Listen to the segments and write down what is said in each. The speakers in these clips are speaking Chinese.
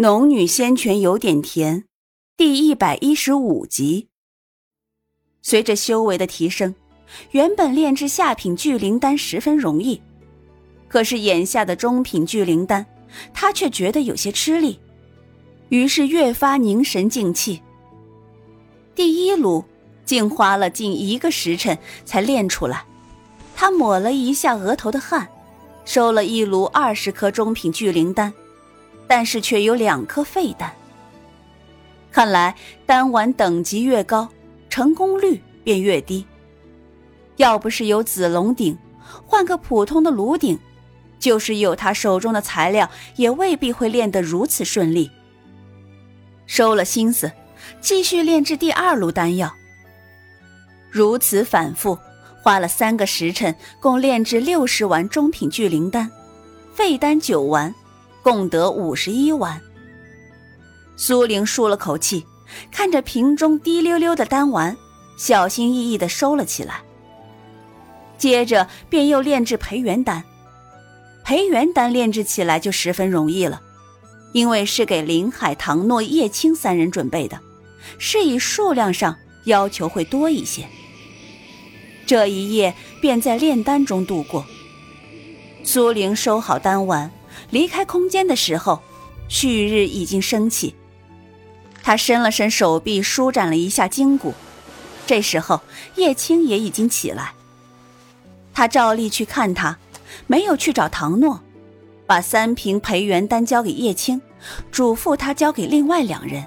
《农女仙泉有点甜》第一百一十五集。随着修为的提升，原本炼制下品聚灵丹十分容易，可是眼下的中品聚灵丹，他却觉得有些吃力，于是越发凝神静气。第一炉竟花了近一个时辰才炼出来，他抹了一下额头的汗，收了一炉二十颗中品聚灵丹。但是却有两颗废丹，看来丹丸等级越高，成功率便越低。要不是有紫龙鼎，换个普通的炉鼎，就是有他手中的材料，也未必会练得如此顺利。收了心思，继续炼制第二炉丹药。如此反复，花了三个时辰，共炼制六十丸中品聚灵丹，废丹九丸。共得五十一丸。苏玲舒了口气，看着瓶中滴溜溜的丹丸，小心翼翼地收了起来。接着便又炼制培元丹。培元丹炼制起来就十分容易了，因为是给林海、唐诺、叶青三人准备的，是以数量上要求会多一些。这一夜便在炼丹中度过。苏玲收好丹丸。离开空间的时候，旭日已经升起。他伸了伸手臂，舒展了一下筋骨。这时候，叶青也已经起来。他照例去看他，没有去找唐诺，把三瓶培元丹交给叶青，嘱咐他交给另外两人。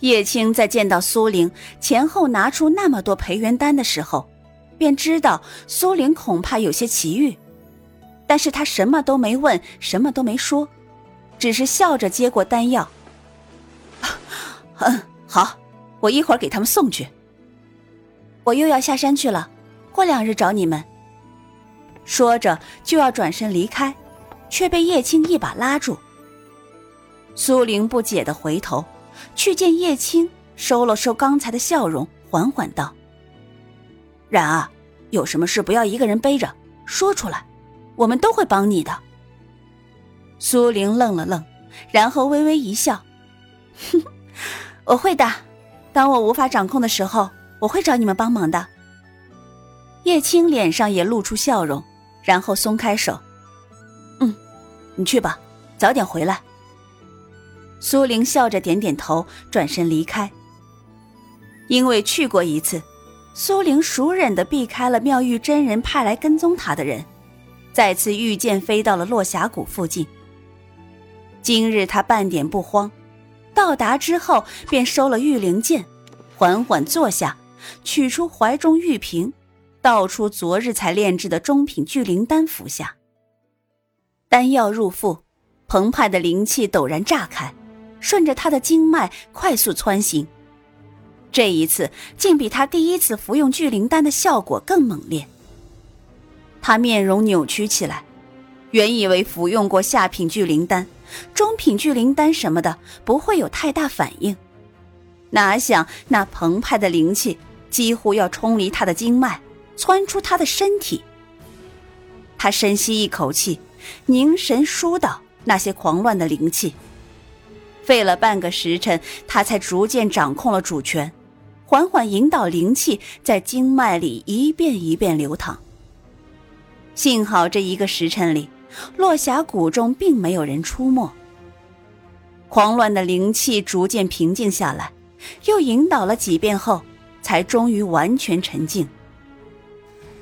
叶青在见到苏玲前后拿出那么多培元丹的时候，便知道苏玲恐怕有些奇遇。但是他什么都没问，什么都没说，只是笑着接过丹药。嗯，好，我一会儿给他们送去。我又要下山去了，过两日找你们。说着就要转身离开，却被叶青一把拉住。苏玲不解的回头，去见叶青，收了收刚才的笑容，缓缓道：“然儿，有什么事不要一个人背着，说出来。”我们都会帮你的。苏玲愣了愣，然后微微一笑：“哼，我会的。当我无法掌控的时候，我会找你们帮忙的。”叶青脸上也露出笑容，然后松开手：“嗯，你去吧，早点回来。”苏玲笑着点点头，转身离开。因为去过一次，苏玲熟忍的避开了妙玉真人派来跟踪她的人。再次御剑飞到了落霞谷附近。今日他半点不慌，到达之后便收了御灵剑，缓缓坐下，取出怀中玉瓶，倒出昨日才炼制的中品聚灵丹服下。丹药入腹，澎湃的灵气陡然炸开，顺着他的经脉快速蹿行。这一次竟比他第一次服用聚灵丹的效果更猛烈。他面容扭曲起来，原以为服用过下品聚灵丹、中品聚灵丹什么的不会有太大反应，哪想那澎湃的灵气几乎要冲离他的经脉，窜出他的身体。他深吸一口气，凝神疏导那些狂乱的灵气，费了半个时辰，他才逐渐掌控了主权，缓缓引导灵气在经脉里一遍一遍流淌。幸好这一个时辰里，落霞谷中并没有人出没。狂乱的灵气逐渐平静下来，又引导了几遍后，才终于完全沉静。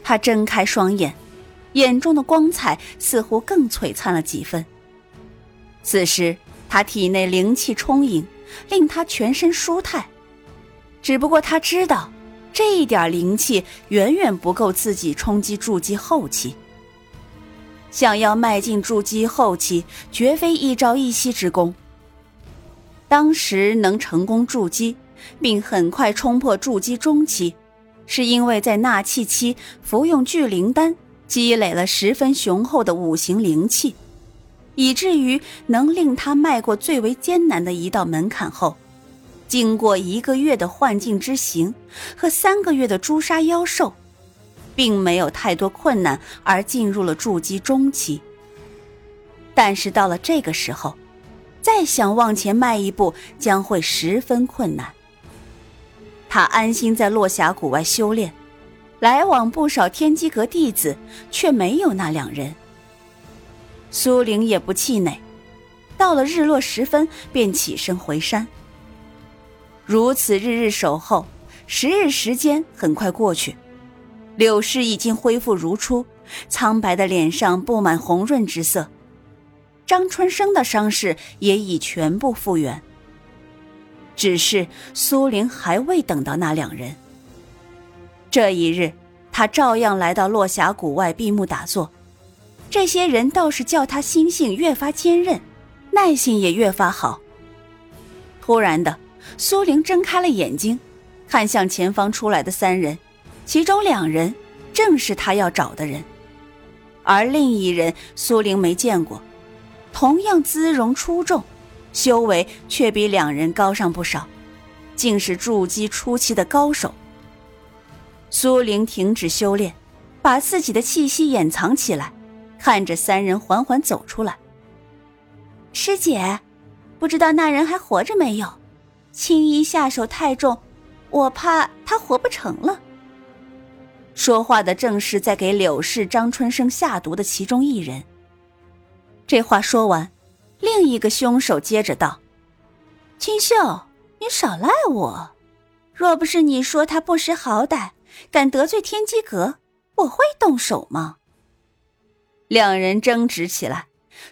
他睁开双眼，眼中的光彩似乎更璀璨了几分。此时他体内灵气充盈，令他全身舒泰。只不过他知道，这一点灵气远远不够自己冲击筑基后期。想要迈进筑基后期，绝非一朝一夕之功。当时能成功筑基，并很快冲破筑基中期，是因为在纳气期服用聚灵丹，积累了十分雄厚的五行灵气，以至于能令他迈过最为艰难的一道门槛后，经过一个月的幻境之行和三个月的诛杀妖兽。并没有太多困难，而进入了筑基中期。但是到了这个时候，再想往前迈一步将会十分困难。他安心在落霞谷外修炼，来往不少天机阁弟子，却没有那两人。苏玲也不气馁，到了日落时分，便起身回山。如此日日守候，十日时间很快过去，柳氏已经恢复如初，苍白的脸上布满红润之色。张春生的伤势也已全部复原，只是苏玲还未等到那两人。这一日，他照样来到落霞谷外闭目打坐。这些人倒是叫他心性越发坚韧，耐性也越发好。突然的，苏玲睁开了眼睛，看向前方出来的三人，其中两人正是他要找的人，而另一人苏玲没见过。同样姿容出众，修为却比两人高上不少，竟是筑基初期的高手。苏玲停止修炼，把自己的气息掩藏起来，看着三人缓缓走出来。师姐，不知道那人还活着没有？青衣下手太重，我怕他活不成了。说话的正是在给柳氏张春生下毒的其中一人。这话说完，另一个凶手接着道：“青秀，你少赖我！若不是你说他不识好歹，敢得罪天机阁，我会动手吗？”两人争执起来，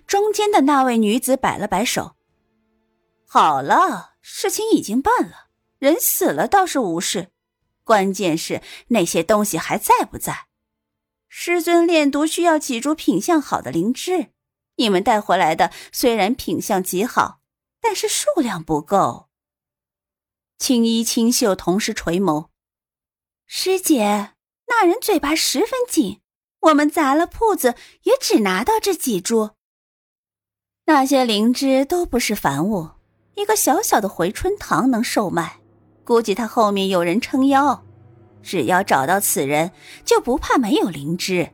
中间的那位女子摆了摆手：“好了，事情已经办了，人死了倒是无事，关键是那些东西还在不在？师尊炼毒需要几株品相好的灵芝。”你们带回来的虽然品相极好，但是数量不够。青衣青秀同时垂眸，师姐，那人嘴巴十分紧，我们砸了铺子也只拿到这几株。那些灵芝都不是凡物，一个小小的回春堂能售卖，估计他后面有人撑腰，只要找到此人，就不怕没有灵芝。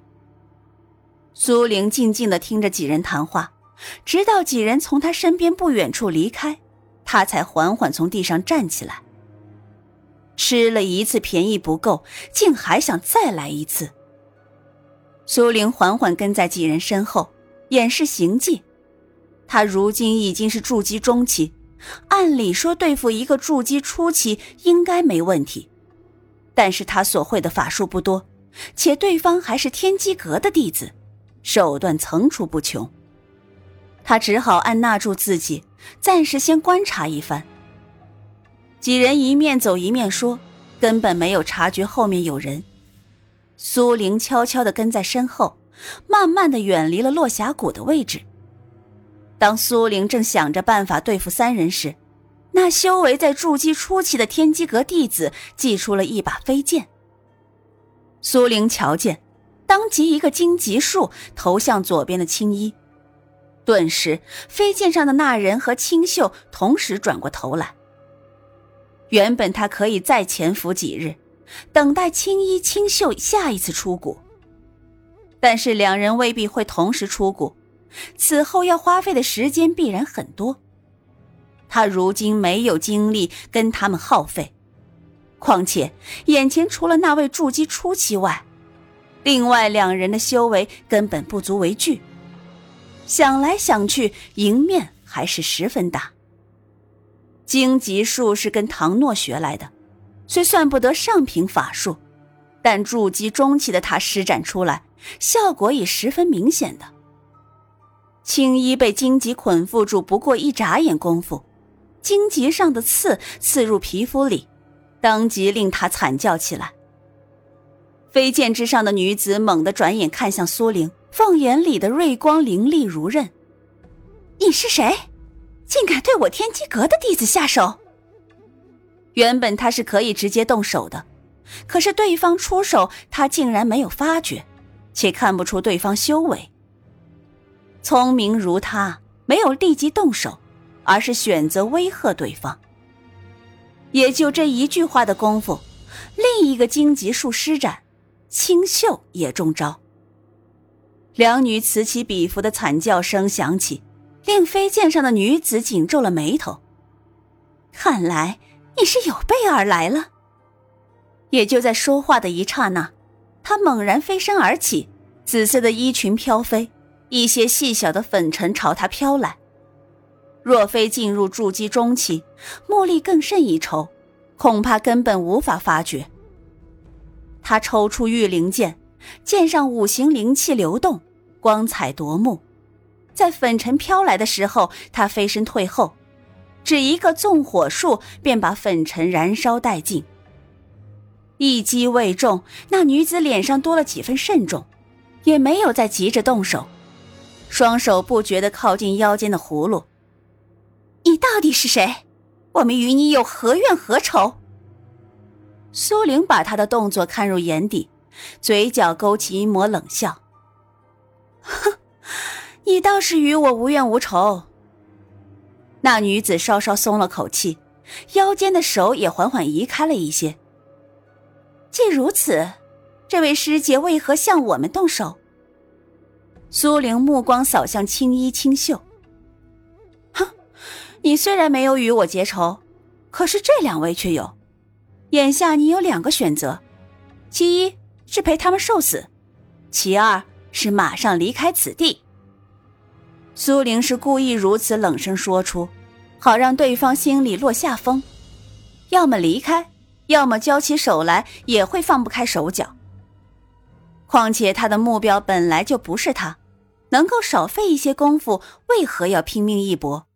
苏玲静静的听着几人谈话，直到几人从他身边不远处离开，他才缓缓从地上站起来。吃了一次便宜不够，竟还想再来一次。苏玲缓缓跟在几人身后，掩饰行迹。他如今已经是筑基中期，按理说对付一个筑基初期应该没问题，但是他所会的法术不多，且对方还是天机阁的弟子。手段层出不穷，他只好按捺住自己，暂时先观察一番。几人一面走一面说，根本没有察觉后面有人。苏玲悄悄地跟在身后，慢慢地远离了落霞谷的位置。当苏玲正想着办法对付三人时，那修为在筑基初期的天机阁弟子祭出了一把飞剑。苏玲瞧见。当即一个荆棘术投向左边的青衣，顿时飞剑上的那人和青秀同时转过头来。原本他可以再潜伏几日，等待青衣、青秀下一次出谷，但是两人未必会同时出谷，此后要花费的时间必然很多。他如今没有精力跟他们耗费，况且眼前除了那位筑基初期外，另外两人的修为根本不足为惧，想来想去，赢面还是十分大。荆棘术是跟唐诺学来的，虽算不得上品法术，但筑基中期的他施展出来，效果也十分明显的。青衣被荆棘捆缚住，不过一眨眼功夫，荆棘上的刺刺入皮肤里，当即令他惨叫起来。飞剑之上的女子猛地转眼看向苏玲，凤眼里的锐光凌厉如刃。你是谁？竟敢对我天机阁的弟子下手？原本他是可以直接动手的，可是对方出手，他竟然没有发觉，且看不出对方修为。聪明如他，没有立即动手，而是选择威吓对方。也就这一句话的功夫，另一个荆棘术施展。清秀也中招，两女此起彼伏的惨叫声响起，令飞剑上的女子紧皱了眉头。看来你是有备而来了。也就在说话的一刹那，她猛然飞身而起，紫色的衣裙飘飞，一些细小的粉尘朝他飘来。若非进入筑基中期，茉莉更胜一筹，恐怕根本无法发觉。他抽出玉灵剑，剑上五行灵气流动，光彩夺目。在粉尘飘来的时候，他飞身退后，只一个纵火术便把粉尘燃烧殆尽。一击未中，那女子脸上多了几分慎重，也没有再急着动手，双手不觉地靠近腰间的葫芦。你到底是谁？我们与你有何怨何仇？苏玲把他的动作看入眼底，嘴角勾起一抹冷笑，哼。你倒是与我无怨无仇。那女子稍稍松了口气，腰间的手也缓缓移开了一些。既如此，这位师姐为何向我们动手？苏玲目光扫向青衣青秀。哼，你虽然没有与我结仇，可是这两位却有。眼下你有两个选择，其一是陪他们受死，其二是马上离开此地。苏玲是故意如此冷声说出，好让对方心里落下风，要么离开，要么交起手来也会放不开手脚。况且他的目标本来就不是他，能够少费一些功夫，为何要拼命一搏？